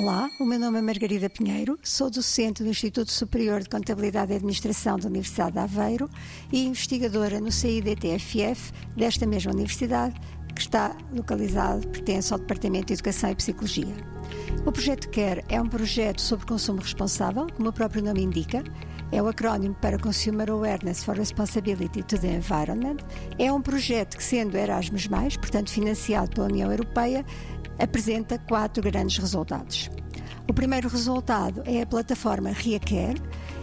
Olá, o meu nome é Margarida Pinheiro, sou docente do Instituto Superior de Contabilidade e Administração da Universidade de Aveiro e investigadora no CIDTFF desta mesma universidade, que está localizado, pertence ao Departamento de Educação e Psicologia. O projeto CARE é um projeto sobre consumo responsável, como o próprio nome indica, é o acrónimo para Consumer Awareness for Responsibility to the Environment. É um projeto que, sendo Erasmus, portanto financiado pela União Europeia, apresenta quatro grandes resultados. O primeiro resultado é a plataforma RiaCare,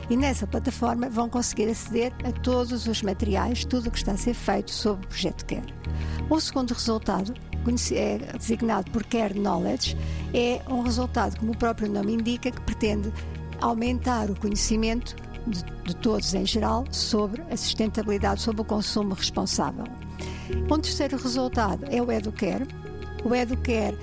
e nessa plataforma vão conseguir aceder a todos os materiais, tudo o que está a ser feito sobre o projeto CARE. O segundo resultado, é designado por Care Knowledge, é um resultado, como o próprio nome indica, que pretende aumentar o conhecimento de, de todos em geral sobre a sustentabilidade, sobre o consumo responsável. Um terceiro resultado é o EduCare. O EduCare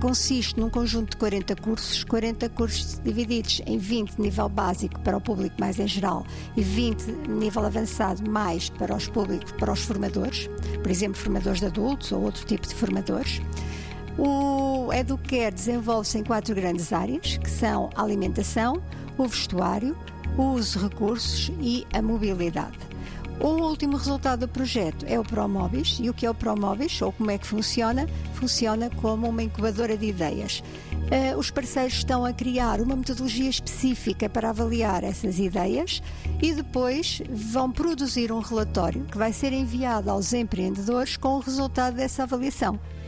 consiste num conjunto de 40 cursos, 40 cursos divididos em 20 nível básico para o público mais em geral e 20 nível avançado mais para os públicos, para os formadores, por exemplo, formadores de adultos ou outro tipo de formadores. O Educare desenvolve-se em quatro grandes áreas, que são a alimentação, o vestuário, o uso de recursos e a mobilidade. O último resultado do projeto é o Promobis. E o que é o Promobis, ou como é que funciona? Funciona como uma incubadora de ideias. Uh, os parceiros estão a criar uma metodologia específica para avaliar essas ideias e depois vão produzir um relatório que vai ser enviado aos empreendedores com o resultado dessa avaliação.